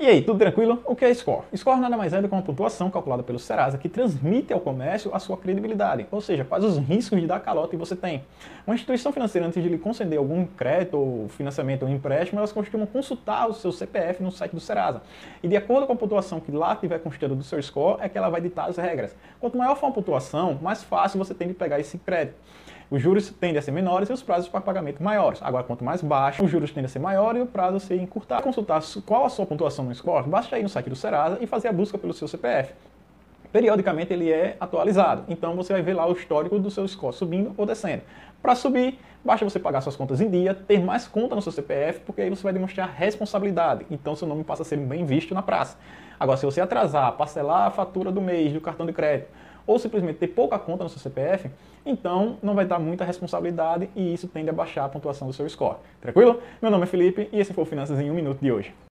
E aí, tudo tranquilo? O que é score? Score nada mais é do que uma pontuação calculada pelo Serasa que transmite ao comércio a sua credibilidade, ou seja, quais os riscos de dar calote você tem. Uma instituição financeira, antes de lhe conceder algum crédito ou financiamento ou empréstimo, elas costumam consultar o seu CPF no site do Serasa. E de acordo com a pontuação que lá tiver constando do seu score, é que ela vai ditar as regras. Quanto maior for a pontuação, mais fácil você tem de pegar esse crédito. Os juros tendem a ser menores e os prazos para pagamento maiores. Agora, quanto mais baixo, os juros tendem a ser maiores e o prazo a ser encurtado. Para consultar qual a sua pontuação no score, basta ir no site do Serasa e fazer a busca pelo seu CPF. Periodicamente ele é atualizado, então você vai ver lá o histórico do seu score subindo ou descendo. Para subir, basta você pagar suas contas em dia, ter mais conta no seu CPF, porque aí você vai demonstrar responsabilidade, então seu nome passa a ser bem visto na praça. Agora, se você atrasar, parcelar a fatura do mês do cartão de crédito, ou simplesmente ter pouca conta no seu CPF, então não vai dar muita responsabilidade e isso tende a baixar a pontuação do seu score. Tranquilo? Meu nome é Felipe e esse foi o Finanças em um Minuto de hoje.